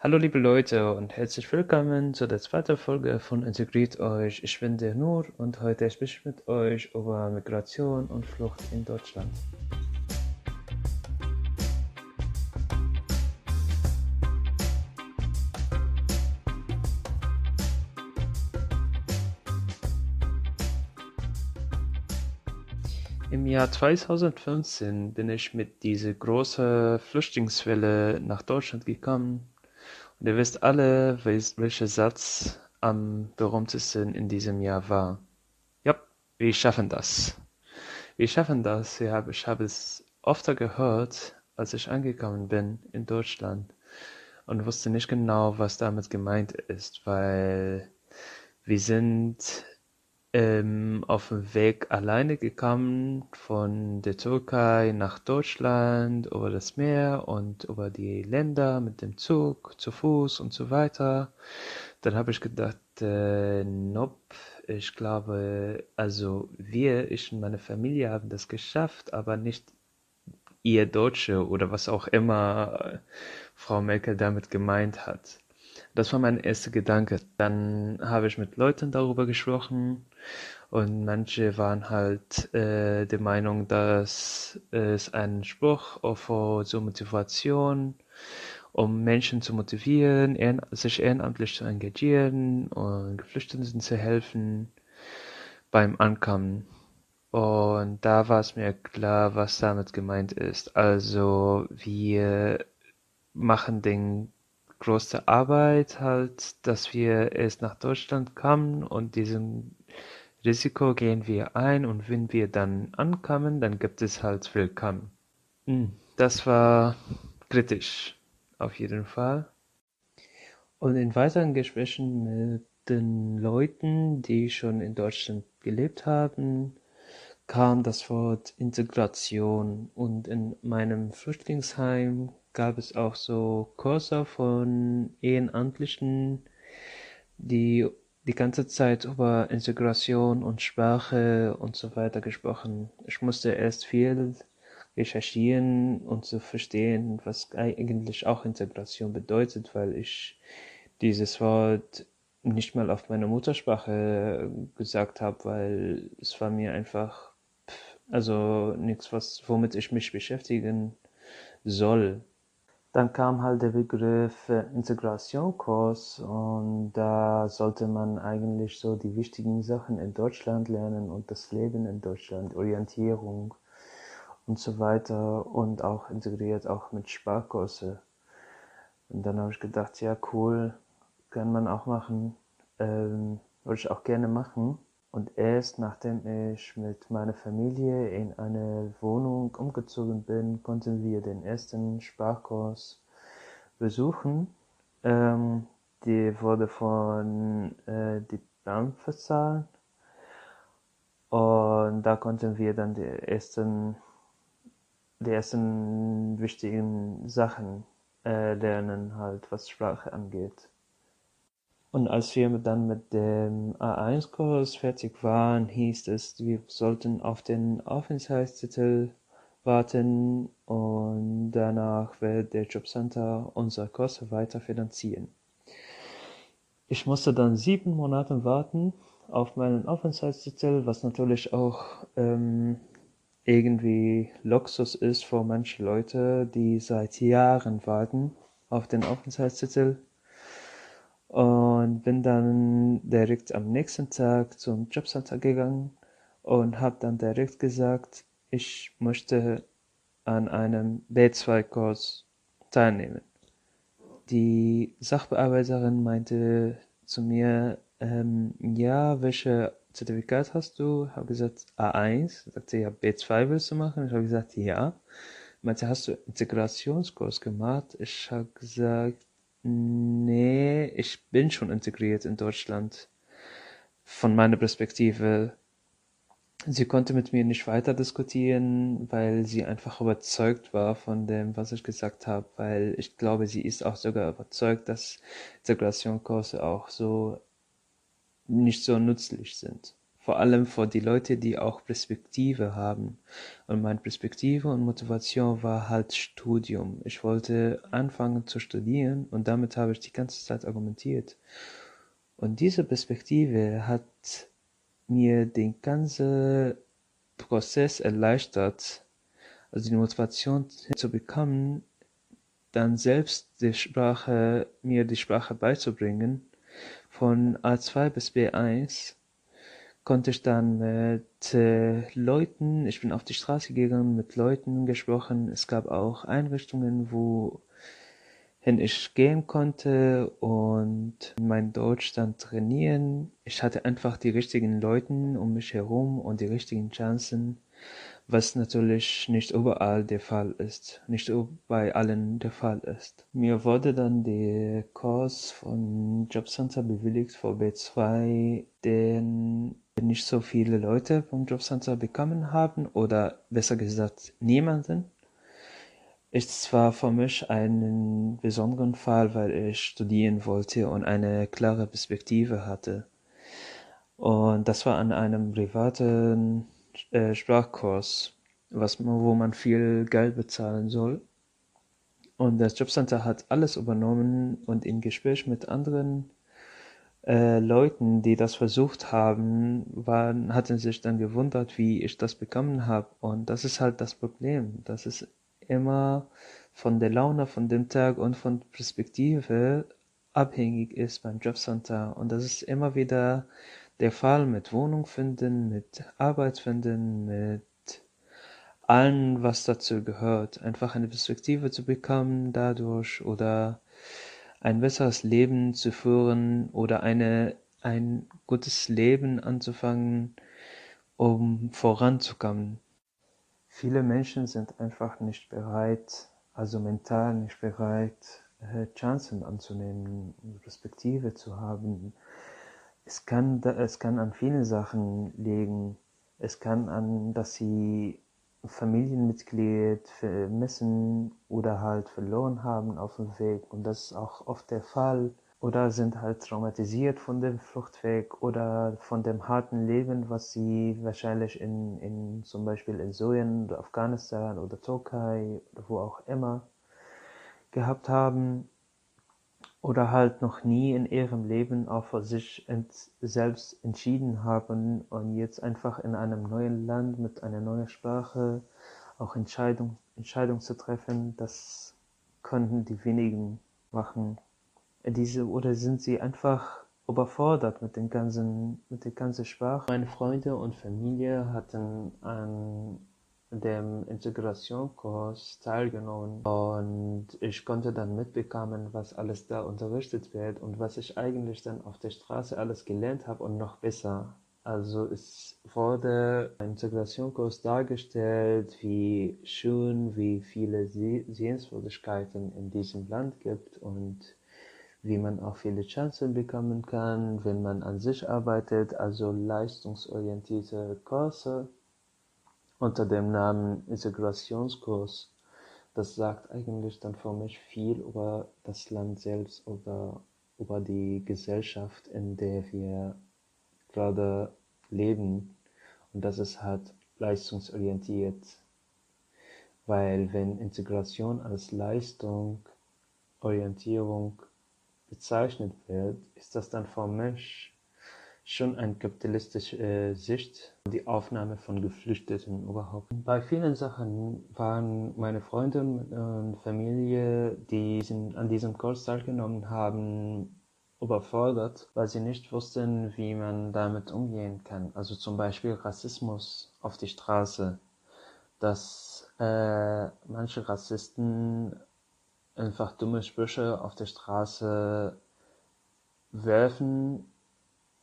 Hallo liebe Leute und herzlich willkommen zu der zweiten Folge von Integriert euch. Ich bin der Nur und heute spreche ich mit euch über Migration und Flucht in Deutschland. Im Jahr 2015 bin ich mit dieser großen Flüchtlingswelle nach Deutschland gekommen und ihr wisst alle, welcher Satz am berühmtesten in diesem Jahr war. Ja, wir schaffen das. Wir schaffen das. Ja, ich habe es öfter gehört, als ich angekommen bin in Deutschland und wusste nicht genau, was damit gemeint ist, weil wir sind ähm, auf dem Weg alleine gekommen von der Türkei nach Deutschland über das Meer und über die Länder mit dem Zug, zu Fuß und so weiter. Dann habe ich gedacht, äh, nope, ich glaube, also wir, ich und meine Familie haben das geschafft, aber nicht ihr Deutsche oder was auch immer Frau Merkel damit gemeint hat. Das war mein erster Gedanke. Dann habe ich mit Leuten darüber gesprochen und manche waren halt äh, der Meinung, dass es ein Spruch für so Motivation, um Menschen zu motivieren, ehren, sich ehrenamtlich zu engagieren und Geflüchteten zu helfen beim Ankommen. Und da war es mir klar, was damit gemeint ist. Also wir machen den größte Arbeit halt, dass wir erst nach Deutschland kamen und diesem Risiko gehen wir ein und wenn wir dann ankommen, dann gibt es halt Willkommen. Hm, das war kritisch, auf jeden Fall. Und in weiteren Gesprächen mit den Leuten, die schon in Deutschland gelebt haben, kam das Wort Integration und in meinem Flüchtlingsheim gab es auch so Kurse von Ehrenamtlichen, die die ganze Zeit über Integration und Sprache und so weiter gesprochen. Ich musste erst viel recherchieren und zu verstehen, was eigentlich auch Integration bedeutet, weil ich dieses Wort nicht mal auf meiner Muttersprache gesagt habe, weil es war mir einfach, also nichts, was, womit ich mich beschäftigen soll. Dann kam halt der Begriff Integrationskurs und da sollte man eigentlich so die wichtigen Sachen in Deutschland lernen und das Leben in Deutschland, Orientierung und so weiter und auch integriert auch mit Sparkurse. Und dann habe ich gedacht, ja cool, kann man auch machen, ähm, würde ich auch gerne machen. Und erst nachdem ich mit meiner Familie in eine Wohnung umgezogen bin, konnten wir den ersten Sprachkurs besuchen. Ähm, die wurde von äh, die BAM verzahlt. Und da konnten wir dann die ersten, die ersten wichtigen Sachen äh, lernen, halt was Sprache angeht. Und als wir dann mit dem A1-Kurs fertig waren, hieß es, wir sollten auf den Aufenthaltstitel warten und danach wird der Jobcenter unsere Kurse weiter finanzieren. Ich musste dann sieben Monate warten auf meinen Aufenthaltstitel, was natürlich auch ähm, irgendwie Luxus ist für manche Leute, die seit Jahren warten auf den Aufenthaltstitel und bin dann direkt am nächsten Tag zum Jobcenter gegangen und habe dann direkt gesagt, ich möchte an einem B2-Kurs teilnehmen. Die Sachbearbeiterin meinte zu mir, ähm, ja, welche Zertifikat hast du? Ich habe gesagt A1. Sagte ja, B2 willst du machen? Ich habe gesagt ja. Meinte, hast du Integrationskurs gemacht? Ich habe gesagt Nee, ich bin schon integriert in Deutschland. Von meiner Perspektive. Sie konnte mit mir nicht weiter diskutieren, weil sie einfach überzeugt war von dem, was ich gesagt habe, weil ich glaube, sie ist auch sogar überzeugt, dass Integrationskurse auch so nicht so nützlich sind vor allem für die Leute, die auch Perspektive haben. Und meine Perspektive und Motivation war halt Studium. Ich wollte anfangen zu studieren und damit habe ich die ganze Zeit argumentiert. Und diese Perspektive hat mir den ganzen Prozess erleichtert, also die Motivation zu bekommen, dann selbst die Sprache, mir die Sprache beizubringen. Von A2 bis B1 konnte ich dann mit äh, Leuten, ich bin auf die Straße gegangen, mit Leuten gesprochen. Es gab auch Einrichtungen, wohin ich gehen konnte und mein Deutsch dann trainieren. Ich hatte einfach die richtigen Leuten um mich herum und die richtigen Chancen was natürlich nicht überall der Fall ist, nicht bei allen der Fall ist. Mir wurde dann der Kurs von Jobcenter bewilligt für B2, den nicht so viele Leute vom Jobcenter bekommen haben oder besser gesagt niemanden. Es war für mich ein besonderen Fall, weil ich studieren wollte und eine klare Perspektive hatte. Und das war an einem privaten äh, Sprachkurs, was, wo man viel Geld bezahlen soll. Und das Jobcenter hat alles übernommen und im Gespräch mit anderen äh, Leuten, die das versucht haben, waren, hatten sich dann gewundert, wie ich das bekommen habe. Und das ist halt das Problem. Das ist immer von der Laune, von dem Tag und von Perspektive abhängig ist beim Jobcenter. Und das ist immer wieder der Fall mit Wohnung finden, mit Arbeit finden, mit allem, was dazu gehört. Einfach eine Perspektive zu bekommen dadurch oder ein besseres Leben zu führen oder eine, ein gutes Leben anzufangen, um voranzukommen. Viele Menschen sind einfach nicht bereit, also mental nicht bereit, äh, Chancen anzunehmen, Perspektive zu haben, es kann, es kann an vielen Sachen liegen. Es kann an, dass sie Familienmitglied vermissen oder halt verloren haben auf dem Weg. Und das ist auch oft der Fall. Oder sind halt traumatisiert von dem Fluchtweg oder von dem harten Leben, was sie wahrscheinlich in, in zum Beispiel in Syrien oder Afghanistan oder Türkei oder wo auch immer gehabt haben oder halt noch nie in ihrem Leben auch für sich selbst entschieden haben und jetzt einfach in einem neuen Land mit einer neuen Sprache auch Entscheidung, Entscheidung zu treffen, das könnten die wenigen machen. Diese, oder sind sie einfach überfordert mit den ganzen, mit der ganzen Sprache. Meine Freunde und Familie hatten an dem Integrationskurs teilgenommen und ich konnte dann mitbekommen, was alles da unterrichtet wird und was ich eigentlich dann auf der Straße alles gelernt habe und noch besser. Also es wurde ein Integrationskurs dargestellt, wie schön, wie viele Sehenswürdigkeiten in diesem Land gibt und wie man auch viele Chancen bekommen kann, wenn man an sich arbeitet, also leistungsorientierte Kurse unter dem Namen Integrationskurs. Das sagt eigentlich dann für mich viel über das Land selbst oder über die Gesellschaft, in der wir gerade leben. Und das ist halt leistungsorientiert. Weil wenn Integration als Leistung, Orientierung bezeichnet wird, ist das dann für mich schon eine kapitalistische äh, Sicht, die Aufnahme von Geflüchteten überhaupt. Bei vielen Sachen waren meine Freunde und Familie, die an diesem Kurs teilgenommen haben, überfordert, weil sie nicht wussten, wie man damit umgehen kann. Also zum Beispiel Rassismus auf die Straße, dass äh, manche Rassisten einfach dumme Sprüche auf der Straße werfen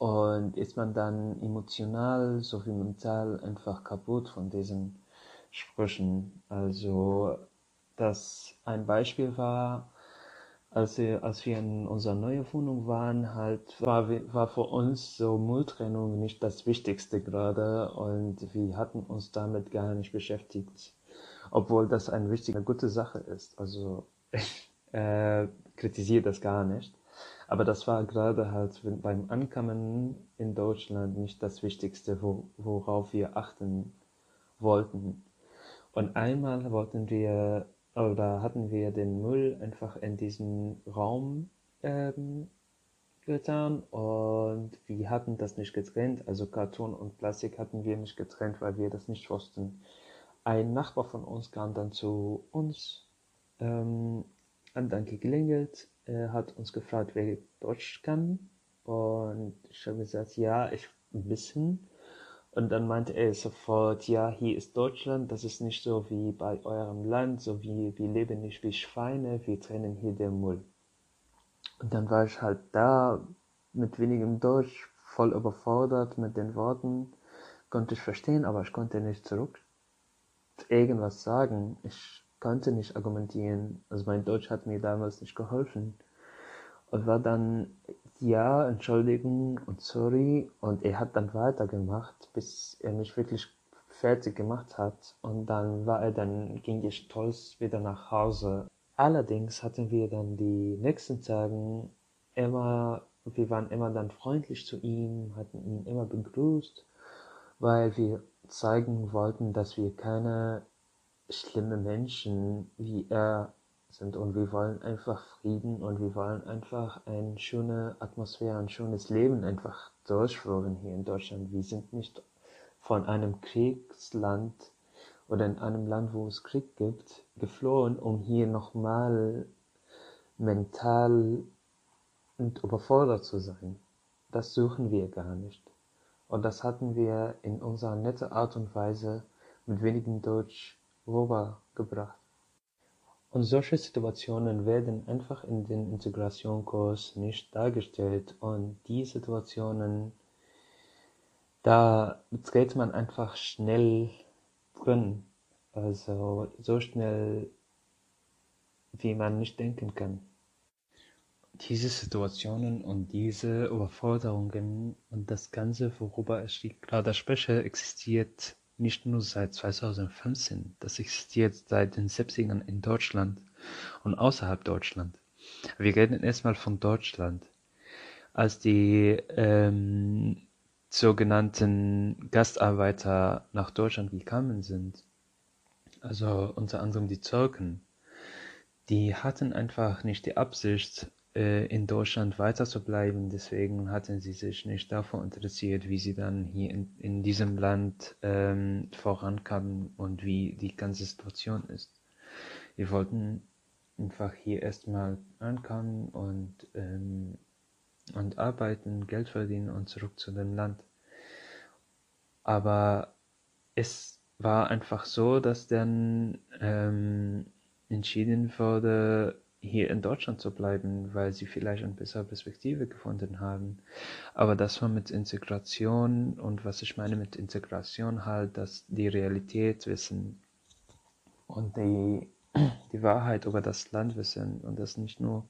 und ist man dann emotional sowie mental einfach kaputt von diesen Sprüchen. Also, das ein Beispiel war, als wir, als wir in unserer neuen Wohnung waren, halt, war, war für uns so Mülltrennung nicht das Wichtigste gerade und wir hatten uns damit gar nicht beschäftigt, obwohl das eine wichtige, gute Sache ist. Also, ich äh, kritisiere das gar nicht. Aber das war gerade halt beim Ankommen in Deutschland nicht das Wichtigste, wo, worauf wir achten wollten. Und einmal wollten wir oder hatten wir den Müll einfach in diesen Raum ähm, getan und wir hatten das nicht getrennt. Also Karton und Plastik hatten wir nicht getrennt, weil wir das nicht wussten. Ein Nachbar von uns kam dann zu uns, ähm, hat dann geklingelt, er hat uns gefragt, wer Deutsch kann. Und ich habe gesagt, ja, ich ein bisschen. Und dann meinte er sofort, ja, hier ist Deutschland, das ist nicht so wie bei eurem Land, so wie wir leben nicht wie Schweine, wir trennen hier den Müll. Und dann war ich halt da mit wenigem Deutsch, voll überfordert mit den Worten, konnte ich verstehen, aber ich konnte nicht zurück irgendwas sagen. Ich konnte nicht argumentieren. Also mein Deutsch hat mir damals nicht geholfen. Und war dann, ja, Entschuldigung und sorry. Und er hat dann weitergemacht, bis er mich wirklich fertig gemacht hat. Und dann war er dann, ging ich stolz wieder nach Hause. Allerdings hatten wir dann die nächsten Tagen immer, wir waren immer dann freundlich zu ihm, hatten ihn immer begrüßt, weil wir zeigen wollten, dass wir keine schlimme Menschen wie er sind und wir wollen einfach Frieden und wir wollen einfach eine schöne Atmosphäre, ein schönes Leben einfach durchführen hier in Deutschland. Wir sind nicht von einem Kriegsland oder in einem Land, wo es Krieg gibt, geflohen, um hier nochmal mental und überfordert zu sein. Das suchen wir gar nicht. Und das hatten wir in unserer nette Art und Weise mit wenigem Deutsch rübergebracht. Und solche Situationen werden einfach in den Integrationskurs nicht dargestellt. Und die Situationen, da dreht man einfach schnell drin. Also so schnell, wie man nicht denken kann. Diese Situationen und diese Überforderungen und das Ganze, worüber ich gerade spreche, existiert nicht nur seit 2015, das existiert seit den 70ern in Deutschland und außerhalb Deutschland. Wir reden erstmal von Deutschland. Als die ähm, sogenannten Gastarbeiter nach Deutschland gekommen sind, also unter anderem die Türken, die hatten einfach nicht die Absicht, in Deutschland weiter zu bleiben. Deswegen hatten sie sich nicht davor interessiert, wie sie dann hier in, in diesem Land ähm, vorankamen und wie die ganze Situation ist. Wir wollten einfach hier erstmal ankommen und, ähm, und arbeiten, Geld verdienen und zurück zu dem Land. Aber es war einfach so, dass dann ähm, entschieden wurde, hier in Deutschland zu bleiben, weil sie vielleicht eine bessere Perspektive gefunden haben. Aber das war mit Integration und was ich meine mit Integration halt, dass die Realität wissen und die, die Wahrheit über das Land wissen und das nicht nur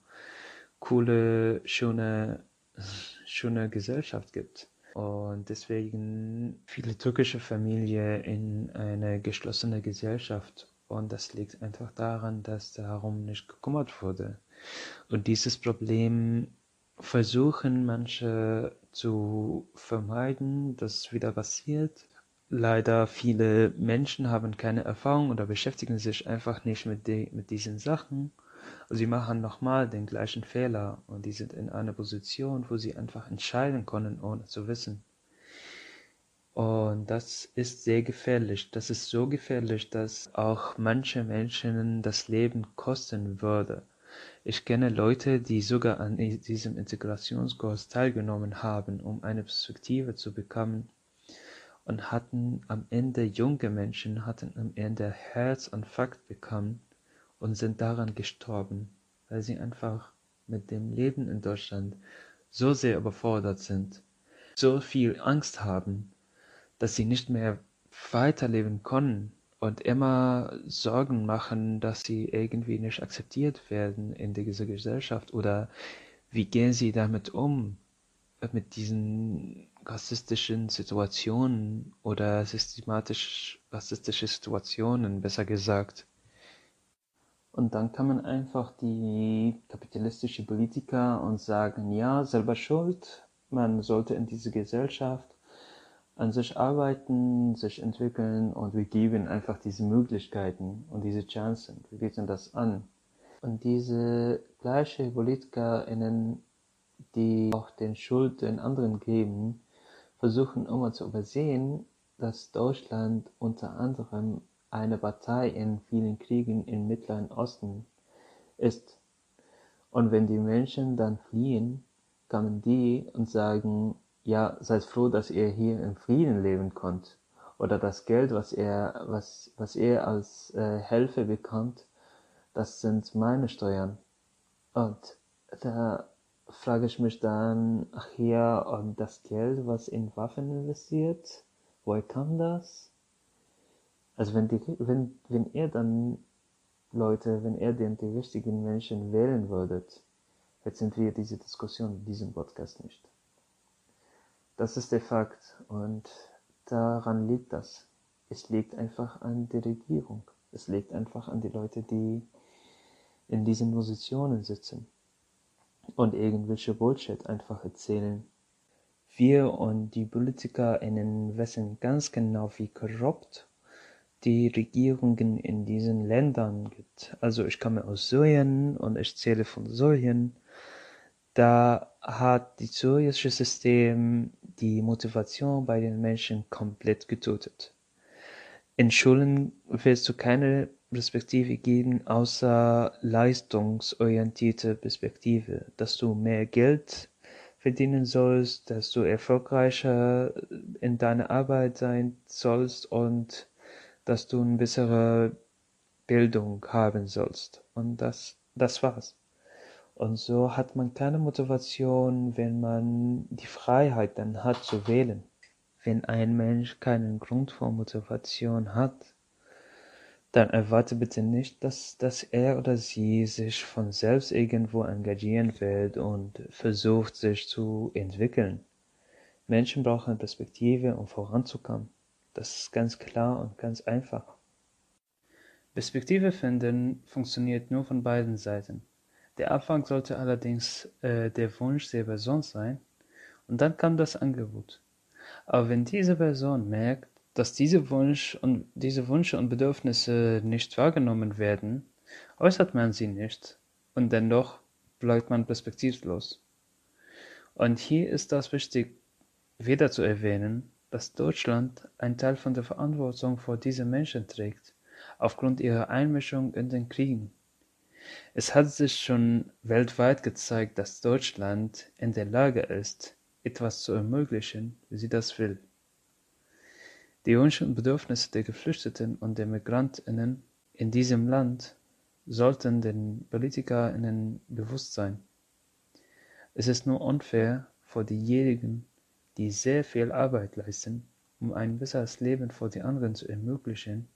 coole, schöne, schöne Gesellschaft gibt. Und deswegen viele türkische Familien in eine geschlossene Gesellschaft und das liegt einfach daran, dass darum nicht gekümmert wurde. Und dieses Problem versuchen manche zu vermeiden, dass wieder passiert. Leider viele Menschen haben keine Erfahrung oder beschäftigen sich einfach nicht mit, die, mit diesen Sachen. Also sie machen nochmal den gleichen Fehler und die sind in einer Position, wo sie einfach entscheiden können, ohne zu wissen. Und das ist sehr gefährlich. Das ist so gefährlich, dass auch manche Menschen das Leben kosten würde. Ich kenne Leute, die sogar an diesem Integrationskurs teilgenommen haben, um eine Perspektive zu bekommen und hatten am Ende junge Menschen hatten am Ende Herzinfarkt bekommen und sind daran gestorben, weil sie einfach mit dem Leben in Deutschland so sehr überfordert sind, so viel Angst haben dass sie nicht mehr weiterleben können und immer Sorgen machen, dass sie irgendwie nicht akzeptiert werden in dieser Gesellschaft oder wie gehen sie damit um, mit diesen rassistischen Situationen oder systematisch rassistische Situationen, besser gesagt. Und dann kann man einfach die kapitalistische Politiker und sagen, ja, selber schuld, man sollte in diese Gesellschaft an sich arbeiten, sich entwickeln und wir geben einfach diese Möglichkeiten und diese Chancen. Wir bieten das an. Und diese gleiche PolitikerInnen, die auch den Schuld den anderen geben, versuchen immer zu übersehen, dass Deutschland unter anderem eine Partei in vielen Kriegen im Mittleren Osten ist. Und wenn die Menschen dann fliehen, kommen die und sagen, ja, seid froh, dass ihr hier in Frieden leben könnt. Oder das Geld, was er, was, was er als äh, Hilfe bekommt, das sind meine Steuern. Und da frage ich mich dann, ach ja, und das Geld, was in Waffen investiert, woher kam das? Also wenn die, wenn, wenn ihr dann Leute, wenn ihr den die richtigen Menschen wählen würdet, hätten wir diese Diskussion in diesem Podcast nicht. Das ist der Fakt und daran liegt das. Es liegt einfach an der Regierung. Es liegt einfach an die Leute, die in diesen Positionen sitzen und irgendwelche Bullshit einfach erzählen. Wir und die PolitikerInnen wissen ganz genau, wie korrupt die Regierungen in diesen Ländern gibt. Also ich komme aus Syrien und ich zähle von Syrien. Da hat das syrische System die Motivation bei den Menschen komplett getötet. In Schulen wirst du keine Perspektive geben, außer leistungsorientierte Perspektive, dass du mehr Geld verdienen sollst, dass du erfolgreicher in deiner Arbeit sein sollst und dass du eine bessere Bildung haben sollst. Und das, das war's. Und so hat man keine Motivation, wenn man die Freiheit dann hat zu wählen. Wenn ein Mensch keinen Grund für Motivation hat, dann erwarte bitte nicht, dass, dass er oder sie sich von selbst irgendwo engagieren wird und versucht, sich zu entwickeln. Menschen brauchen Perspektive, um voranzukommen. Das ist ganz klar und ganz einfach. Perspektive finden funktioniert nur von beiden Seiten. Der Anfang sollte allerdings äh, der Wunsch der Person sein, und dann kam das Angebot. Aber wenn diese Person merkt, dass diese, Wunsch und, diese Wünsche und Bedürfnisse nicht wahrgenommen werden, äußert man sie nicht, und dennoch bleibt man perspektivlos. Und hier ist das wichtig, wieder zu erwähnen, dass Deutschland einen Teil von der Verantwortung vor diese Menschen trägt, aufgrund ihrer Einmischung in den Kriegen. Es hat sich schon weltweit gezeigt, dass Deutschland in der Lage ist, etwas zu ermöglichen, wie sie das will. Die Wünsche und Bedürfnisse der Geflüchteten und der Migrantinnen in diesem Land sollten den Politikerinnen bewusst sein. Es ist nur unfair vor diejenigen, die sehr viel Arbeit leisten, um ein besseres Leben für die anderen zu ermöglichen,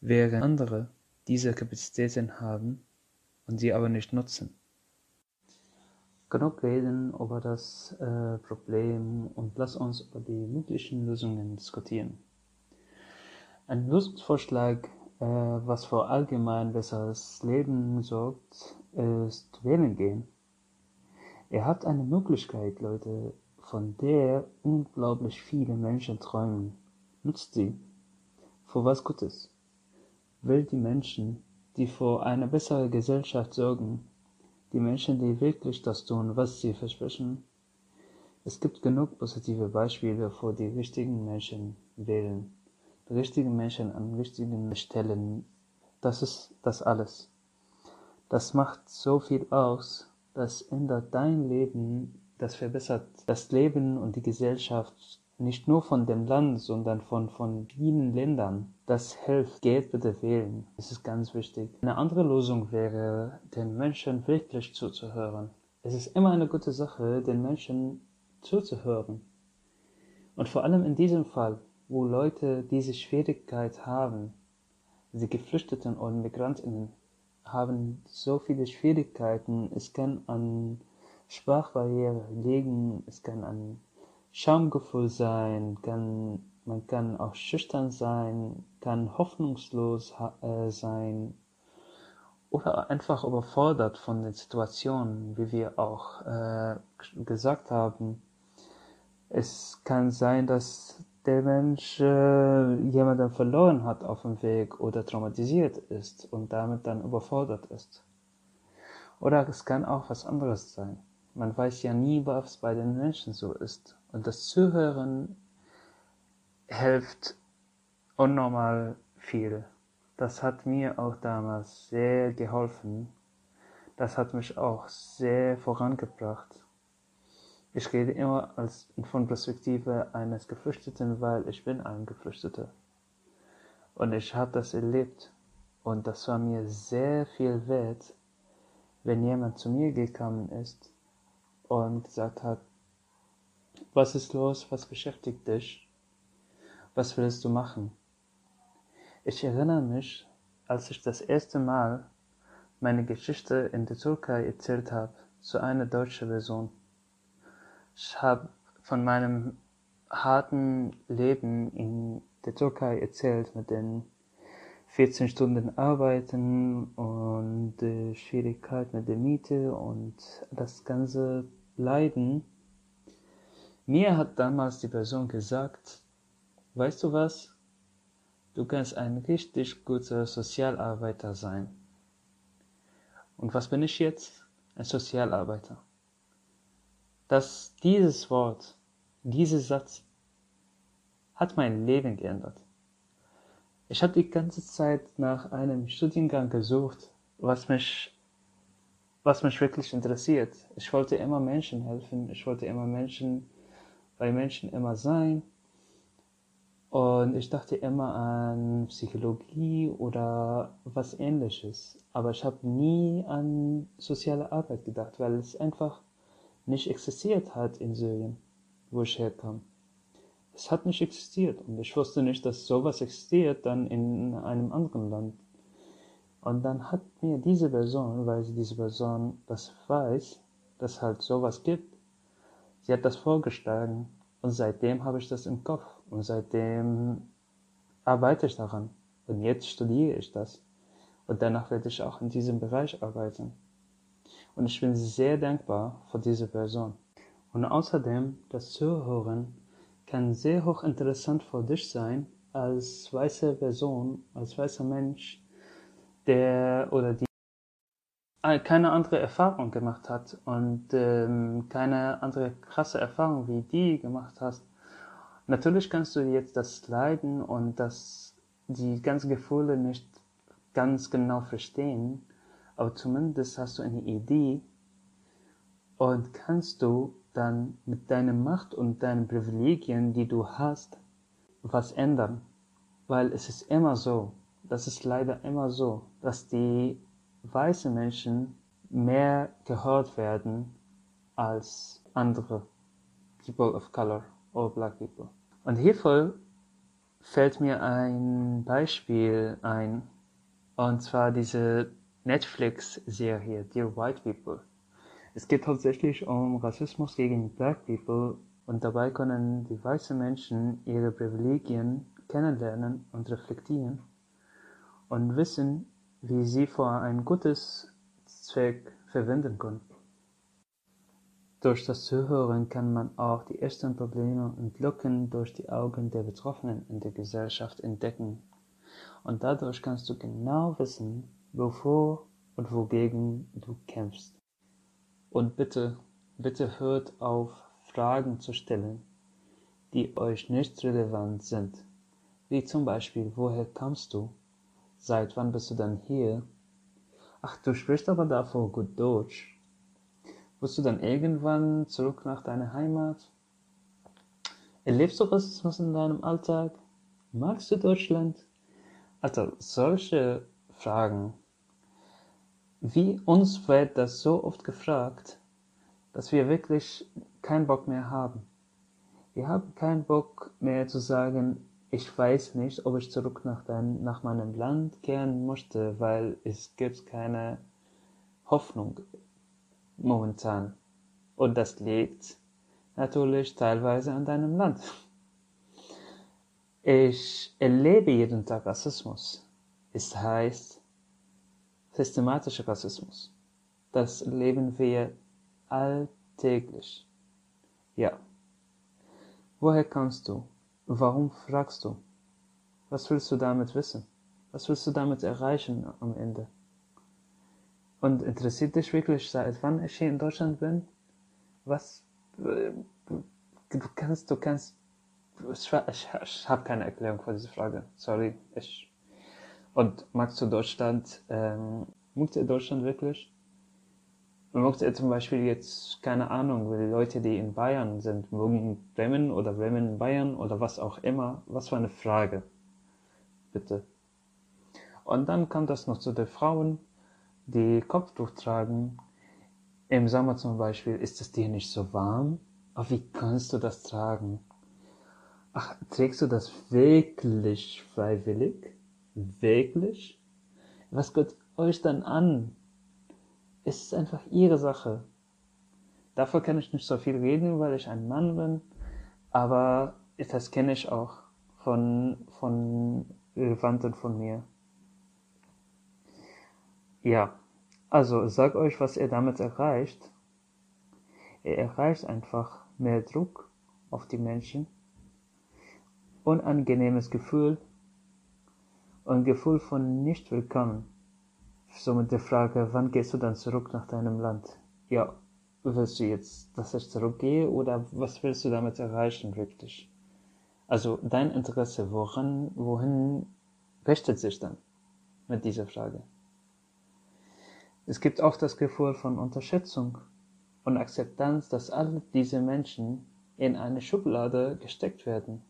während andere diese Kapazitäten haben und sie aber nicht nutzen. Genug reden über das äh, Problem und lass uns über die möglichen Lösungen diskutieren. Ein Lösungsvorschlag, äh, was für allgemein besseres Leben sorgt, ist wählen gehen. Ihr habt eine Möglichkeit, Leute, von der unglaublich viele Menschen träumen. Nutzt sie. Für was Gutes will die Menschen, die für eine bessere Gesellschaft sorgen, die Menschen, die wirklich das tun, was sie versprechen. Es gibt genug positive Beispiele, wo die richtigen Menschen wählen, die richtigen Menschen an richtigen Stellen. Das ist das alles. Das macht so viel aus, das ändert dein Leben, das verbessert das Leben und die Gesellschaft nicht nur von dem Land, sondern von, von vielen Ländern. Das hilft. Geht bitte wählen. Das ist ganz wichtig. Eine andere Lösung wäre, den Menschen wirklich zuzuhören. Es ist immer eine gute Sache, den Menschen zuzuhören. Und vor allem in diesem Fall, wo Leute diese Schwierigkeit haben, die Geflüchteten und Migrantinnen haben so viele Schwierigkeiten. Es kann an Sprachbarriere liegen, es kann an Schamgefühl sein, kann, man kann auch schüchtern sein, kann hoffnungslos äh, sein oder einfach überfordert von den Situationen, wie wir auch äh, gesagt haben. Es kann sein, dass der Mensch äh, jemanden verloren hat auf dem Weg oder traumatisiert ist und damit dann überfordert ist. Oder es kann auch was anderes sein. Man weiß ja nie, was bei den Menschen so ist. Und das Zuhören hilft unnormal viel. Das hat mir auch damals sehr geholfen. Das hat mich auch sehr vorangebracht. Ich rede immer als, von Perspektive eines Geflüchteten, weil ich bin ein Geflüchteter. Und ich habe das erlebt. Und das war mir sehr viel wert, wenn jemand zu mir gekommen ist und gesagt hat, was ist los, was beschäftigt dich, was willst du machen? Ich erinnere mich, als ich das erste Mal meine Geschichte in der Türkei erzählt habe zu einer deutschen Person. Ich habe von meinem harten Leben in der Türkei erzählt mit den 14 Stunden Arbeiten und die Schwierigkeit mit der Miete und das ganze Leiden. Mir hat damals die Person gesagt, weißt du was, du kannst ein richtig guter Sozialarbeiter sein. Und was bin ich jetzt? Ein Sozialarbeiter dass dieses Wort, dieser Satz hat mein Leben geändert. Ich habe die ganze Zeit nach einem Studiengang gesucht, was mich, was mich wirklich interessiert. Ich wollte immer Menschen helfen, ich wollte immer Menschen bei Menschen immer sein. Und ich dachte immer an Psychologie oder was ähnliches. Aber ich habe nie an soziale Arbeit gedacht, weil es einfach nicht existiert hat in Syrien, wo ich herkam. Es hat nicht existiert und ich wusste nicht, dass sowas existiert dann in einem anderen Land. Und dann hat mir diese Person, weil diese Person das weiß, dass halt sowas gibt, sie hat das vorgeschlagen und seitdem habe ich das im Kopf und seitdem arbeite ich daran und jetzt studiere ich das und danach werde ich auch in diesem Bereich arbeiten. Und ich bin sehr dankbar für diese Person. Und außerdem, das Zuhören kann sehr hochinteressant für dich sein, als weiße Person, als weißer Mensch, der oder die keine andere Erfahrung gemacht hat und ähm, keine andere krasse Erfahrung wie die gemacht hast. Natürlich kannst du jetzt das Leiden und das, die ganzen Gefühle nicht ganz genau verstehen, aber zumindest hast du eine Idee und kannst du dann mit deiner Macht und deinen Privilegien, die du hast, was ändern. Weil es ist immer so, das ist leider immer so, dass die weißen Menschen mehr gehört werden als andere People of Color or Black People. Und hierfür fällt mir ein Beispiel ein, und zwar diese Netflix-Serie Dear White People. Es geht hauptsächlich um Rassismus gegen Black People und dabei können die weißen Menschen ihre Privilegien kennenlernen und reflektieren und wissen, wie sie für ein gutes Zweck verwenden können. Durch das Zuhören kann man auch die ersten Probleme und Lücken durch die Augen der Betroffenen in der Gesellschaft entdecken. Und dadurch kannst du genau wissen, wovor und wogegen du kämpfst. Und bitte, bitte hört auf, Fragen zu stellen, die euch nicht relevant sind, wie zum Beispiel, woher kommst du? Seit wann bist du dann hier? Ach, du sprichst aber davor gut Deutsch. Wirst du dann irgendwann zurück nach deiner Heimat? Erlebst du Rassismus in deinem Alltag? Magst du Deutschland? Also solche Fragen wie uns wird das so oft gefragt, dass wir wirklich keinen Bock mehr haben. Wir haben keinen Bock mehr zu sagen, ich weiß nicht, ob ich zurück nach, dein, nach meinem Land kehren möchte, weil es gibt keine Hoffnung momentan. Und das liegt natürlich teilweise an deinem Land. Ich erlebe jeden Tag Rassismus. Es heißt, Systematischer Rassismus. Das leben wir alltäglich. Ja. Woher kommst du? Warum fragst du? Was willst du damit wissen? Was willst du damit erreichen am Ende? Und interessiert dich wirklich, seit wann ich hier in Deutschland bin? Was, äh, du kannst, du kannst, ich, ich, ich habe keine Erklärung für diese Frage. Sorry, ich. Und magst du Deutschland, ähm, magst du Deutschland wirklich? Magst du zum Beispiel jetzt, keine Ahnung, weil Leute, die in Bayern sind, mögen Bremen oder Bremen in Bayern oder was auch immer. Was für eine Frage? Bitte. Und dann kommt das noch zu den Frauen, die Kopftuch tragen. Im Sommer zum Beispiel ist es dir nicht so warm. Aber wie kannst du das tragen? Ach, trägst du das wirklich freiwillig? Wirklich? Was geht euch dann an? Es ist einfach ihre Sache. Dafür kann ich nicht so viel reden, weil ich ein Mann bin. Aber das kenne ich auch von, von Relevanten von mir. Ja, also sag euch, was ihr damit erreicht. Ihr erreicht einfach mehr Druck auf die Menschen, unangenehmes Gefühl und Gefühl von nicht willkommen. So mit der Frage, wann gehst du dann zurück nach deinem Land? Ja, willst du jetzt, dass ich zurückgehe oder was willst du damit erreichen wirklich? Also dein Interesse, woran, wohin richtet sich dann mit dieser Frage? Es gibt auch das Gefühl von Unterschätzung und Akzeptanz, dass alle diese Menschen in eine Schublade gesteckt werden.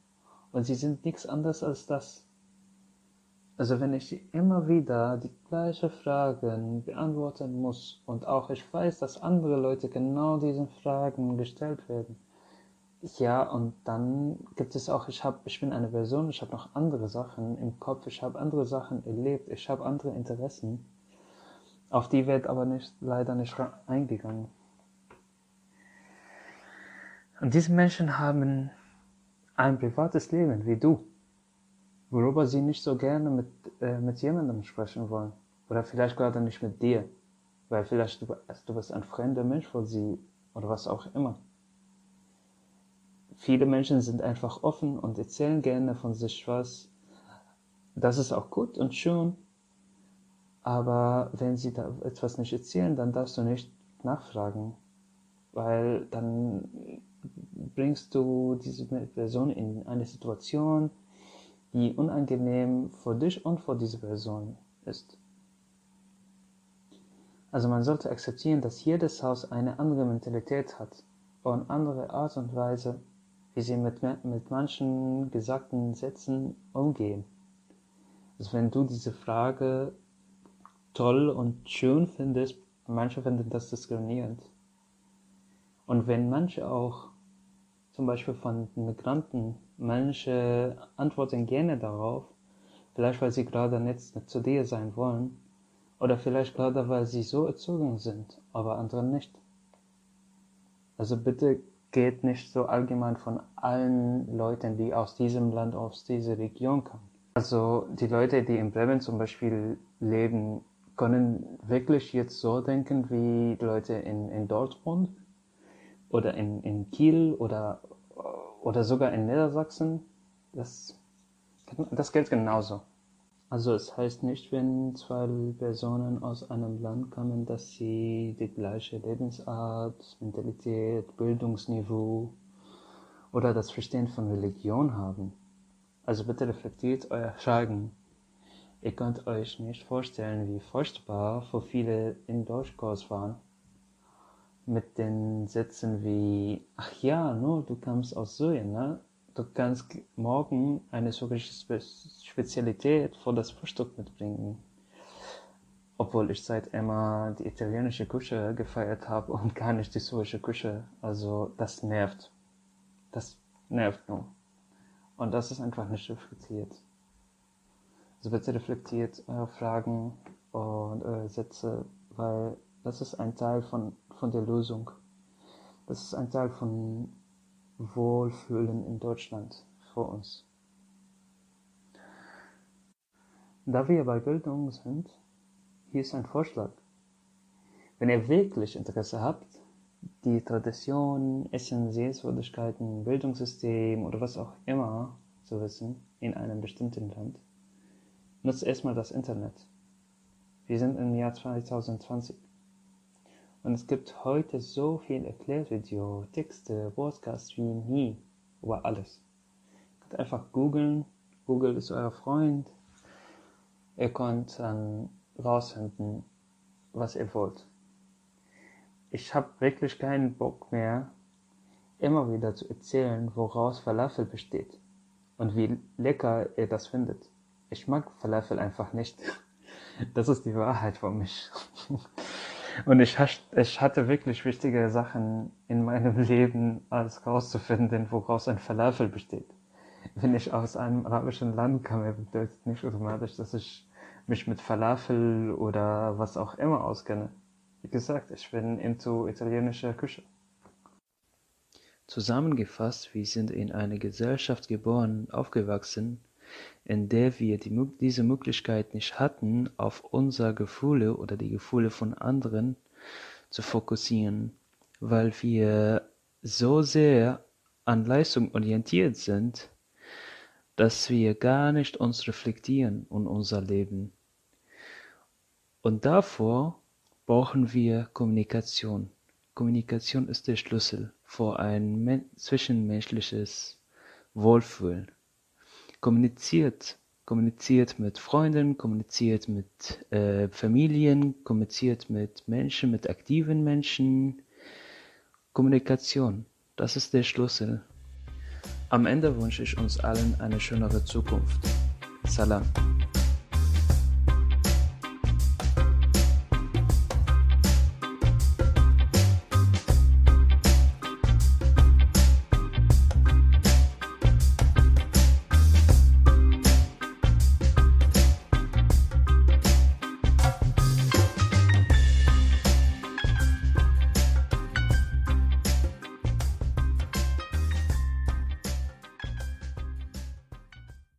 Und sie sind nichts anderes als das. Also wenn ich immer wieder die gleichen Fragen beantworten muss und auch ich weiß, dass andere Leute genau diesen Fragen gestellt werden. Ja, und dann gibt es auch, ich, hab, ich bin eine Person, ich habe noch andere Sachen im Kopf, ich habe andere Sachen erlebt, ich habe andere Interessen. Auf die wird aber nicht, leider nicht eingegangen. Und diese Menschen haben ein privates Leben wie du, worüber sie nicht so gerne mit, äh, mit jemandem sprechen wollen. Oder vielleicht gerade nicht mit dir, weil vielleicht du, du bist ein fremder Mensch für sie oder was auch immer. Viele Menschen sind einfach offen und erzählen gerne von sich was. Das ist auch gut und schön, aber wenn sie da etwas nicht erzählen, dann darfst du nicht nachfragen, weil dann bringst du diese Person in eine Situation, die unangenehm für dich und für diese Person ist. Also man sollte akzeptieren, dass jedes Haus eine andere Mentalität hat und andere Art und Weise, wie sie mit, mit manchen gesagten Sätzen umgehen. Also wenn du diese Frage toll und schön findest, manche finden das diskriminierend. Und wenn manche auch, zum Beispiel von Migranten, manche antworten gerne darauf, vielleicht weil sie gerade nicht, zu dir sein wollen, oder vielleicht gerade weil sie so erzogen sind, aber andere nicht. Also bitte geht nicht so allgemein von allen Leuten, die aus diesem Land, aus dieser Region kommen. Also die Leute, die in Bremen zum Beispiel leben, können wirklich jetzt so denken wie die Leute in, in Dortmund oder in, in Kiel oder, oder sogar in Niedersachsen. Das, das gilt genauso. Also es heißt nicht, wenn zwei Personen aus einem Land kommen, dass sie die gleiche Lebensart, Mentalität, Bildungsniveau oder das Verstehen von Religion haben. Also bitte reflektiert euer Fragen Ihr könnt euch nicht vorstellen, wie furchtbar für viele in Deutschkurs waren. Mit den Sätzen wie, ach ja, no, du kommst aus Syrien, ne? Du kannst morgen eine syrische Spe Spezialität für das Frühstück mitbringen. Obwohl ich seit immer die italienische Küche gefeiert habe und gar nicht die syrische Küche. Also das nervt. Das nervt nur. Und das ist einfach nicht reflektiert. Also bitte reflektiert eure Fragen und eure Sätze, weil das ist ein Teil von, von der Lösung. Das ist ein Teil von Wohlfühlen in Deutschland für uns. Da wir bei Bildung sind, hier ist ein Vorschlag. Wenn ihr wirklich Interesse habt, die Tradition, Essen, Sehenswürdigkeiten, Bildungssystem oder was auch immer zu wissen in einem bestimmten Land, nutzt erstmal das Internet. Wir sind im Jahr 2020. Und es gibt heute so viel Erklärvideo, Texte, Podcasts wie nie über alles. Ihr könnt einfach googeln. Google ist euer Freund. Ihr könnt dann rausfinden, was ihr wollt. Ich habe wirklich keinen Bock mehr, immer wieder zu erzählen, woraus Falafel besteht und wie lecker ihr das findet. Ich mag Falafel einfach nicht. Das ist die Wahrheit für mich. Und ich, ich hatte wirklich wichtige Sachen in meinem Leben, als herauszufinden, woraus ein Falafel besteht. Wenn ich aus einem arabischen Land komme, bedeutet nicht automatisch, dass ich mich mit Falafel oder was auch immer auskenne. Wie gesagt, ich bin into italienischer Küche. Zusammengefasst, wir sind in einer Gesellschaft geboren, aufgewachsen, in der wir die, diese Möglichkeit nicht hatten, auf unsere Gefühle oder die Gefühle von anderen zu fokussieren, weil wir so sehr an Leistung orientiert sind, dass wir gar nicht uns reflektieren und unser Leben. Und davor brauchen wir Kommunikation. Kommunikation ist der Schlüssel für ein zwischenmenschliches Wohlfühlen kommuniziert, kommuniziert mit Freunden, kommuniziert mit äh, Familien, kommuniziert mit Menschen, mit aktiven Menschen. Kommunikation, das ist der Schlüssel. Am Ende wünsche ich uns allen eine schönere Zukunft. Salam.